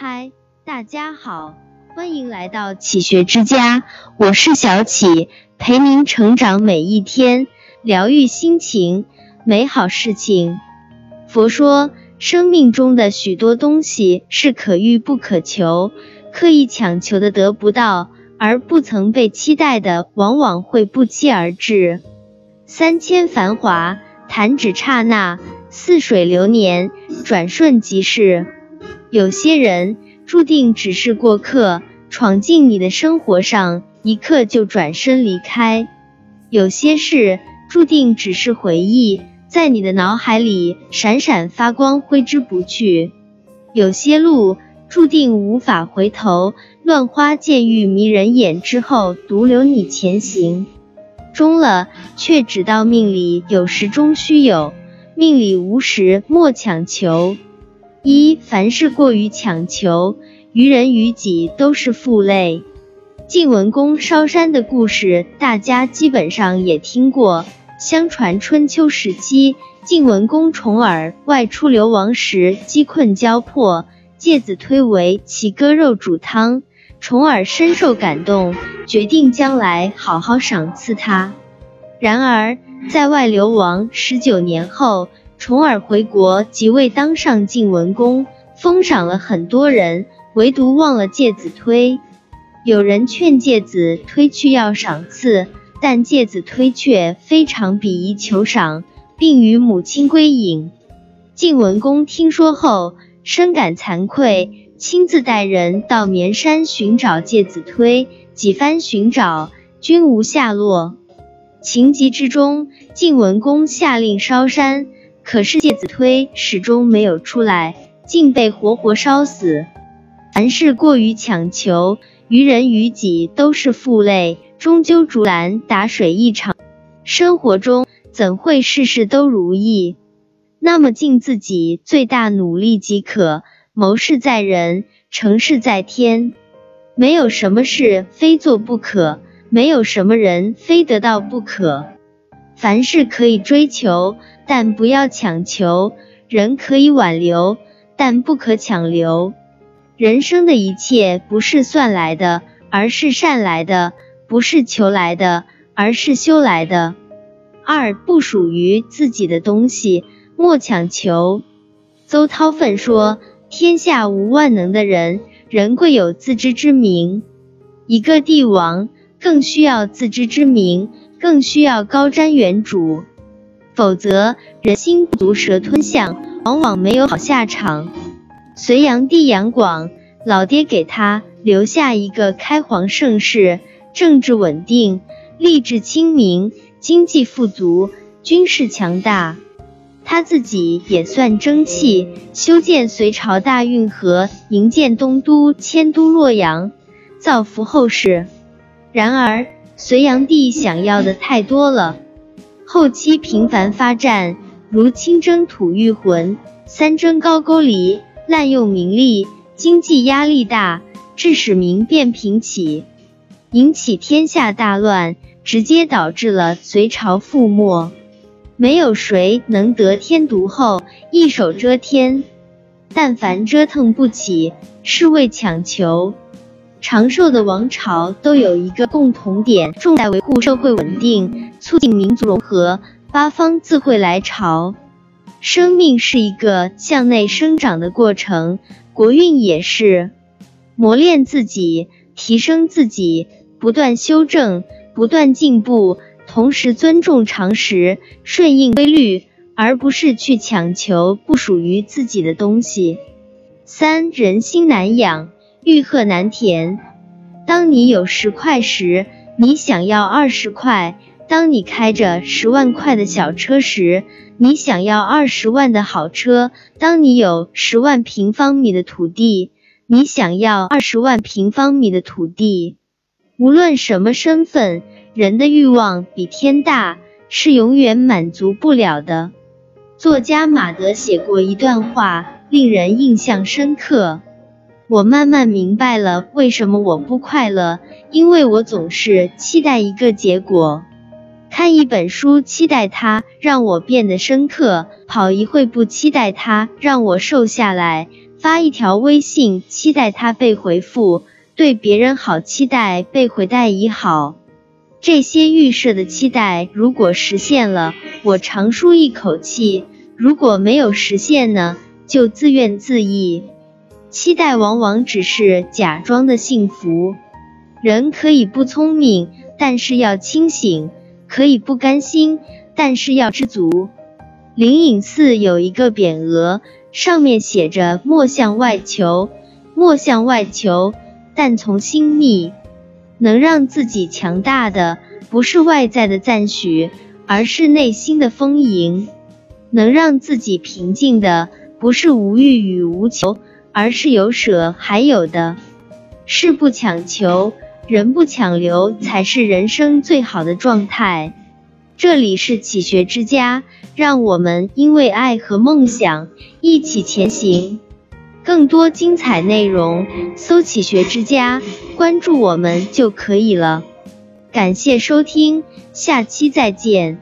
嗨，大家好，欢迎来到启学之家，我是小启，陪您成长每一天，疗愈心情，美好事情。佛说，生命中的许多东西是可遇不可求，刻意强求的得不到，而不曾被期待的，往往会不期而至。三千繁华，弹指刹那；似水流年，转瞬即逝。有些人注定只是过客，闯进你的生活上，一刻就转身离开；有些事注定只是回忆，在你的脑海里闪闪发光，挥之不去；有些路注定无法回头，乱花渐欲迷人眼之后，独留你前行。终了，却只道命里有时终须有，命里无时莫强求。一凡事过于强求，于人于己都是负累。晋文公烧山的故事，大家基本上也听过。相传春秋时期，晋文公重耳外出流亡时，饥困交迫，介子推为其割肉煮汤。重耳深受感动，决定将来好好赏赐他。然而，在外流亡十九年后。重耳回国，即位当上晋文公，封赏了很多人，唯独忘了介子推。有人劝介子推去要赏赐，但介子推却非常鄙夷求赏，并与母亲归隐。晋文公听说后，深感惭愧，亲自带人到绵山寻找介子推，几番寻找，均无下落。情急之中，晋文公下令烧山。可是介子推始终没有出来，竟被活活烧死。凡事过于强求，于人于己都是负累，终究竹篮打水一场。生活中怎会事事都如意？那么尽自己最大努力即可。谋事在人，成事在天。没有什么事非做不可，没有什么人非得到不可。凡事可以追求。但不要强求，人可以挽留，但不可强留。人生的一切不是算来的，而是善来的；不是求来的，而是修来的。二不属于自己的东西，莫强求。邹韬奋说：“天下无万能的人，人贵有自知之明。一个帝王更需要自知之明，更需要高瞻远瞩。”否则，人心不足蛇吞象，往往没有好下场。隋炀帝杨广，老爹给他留下一个开皇盛世，政治稳定，吏治清明，经济富足，军事强大。他自己也算争气，修建隋朝大运河，营建东都，迁都洛阳，造福后世。然而，隋炀帝想要的太多了。后期频繁发战，如清征吐谷浑、三征高句丽，滥用民力，经济压力大，致使民变频起，引起天下大乱，直接导致了隋朝覆没。没有谁能得天独厚，一手遮天。但凡折腾不起，是为强求。长寿的王朝都有一个共同点，重在维护社会稳定，促进民族融合，八方自会来朝。生命是一个向内生长的过程，国运也是，磨练自己，提升自己，不断修正，不断进步，同时尊重常识，顺应规律，而不是去强求不属于自己的东西。三人心难养。欲壑难填。当你有十块时，你想要二十块；当你开着十万块的小车时，你想要二十万的好车；当你有十万平方米的土地，你想要二十万平方米的土地。无论什么身份，人的欲望比天大，是永远满足不了的。作家马德写过一段话，令人印象深刻。我慢慢明白了为什么我不快乐，因为我总是期待一个结果。看一本书，期待它让我变得深刻；跑一会，步期待它让我瘦下来；发一条微信，期待它被回复；对别人好，期待被回待以好。这些预设的期待，如果实现了，我长舒一口气；如果没有实现呢，就自怨自艾。期待往往只是假装的幸福。人可以不聪明，但是要清醒；可以不甘心，但是要知足。灵隐寺有一个匾额，上面写着“莫向外求，莫向外求，但从心觅”。能让自己强大的，不是外在的赞许，而是内心的丰盈；能让自己平静的，不是无欲与无求，而是有舍还有的。事不强求，人不强留，才是人生最好的状态。这里是启学之家，让我们因为爱和梦想一起前行。更多精彩内容，搜“启学之家”，关注我们就可以了。感谢收听，下期再见。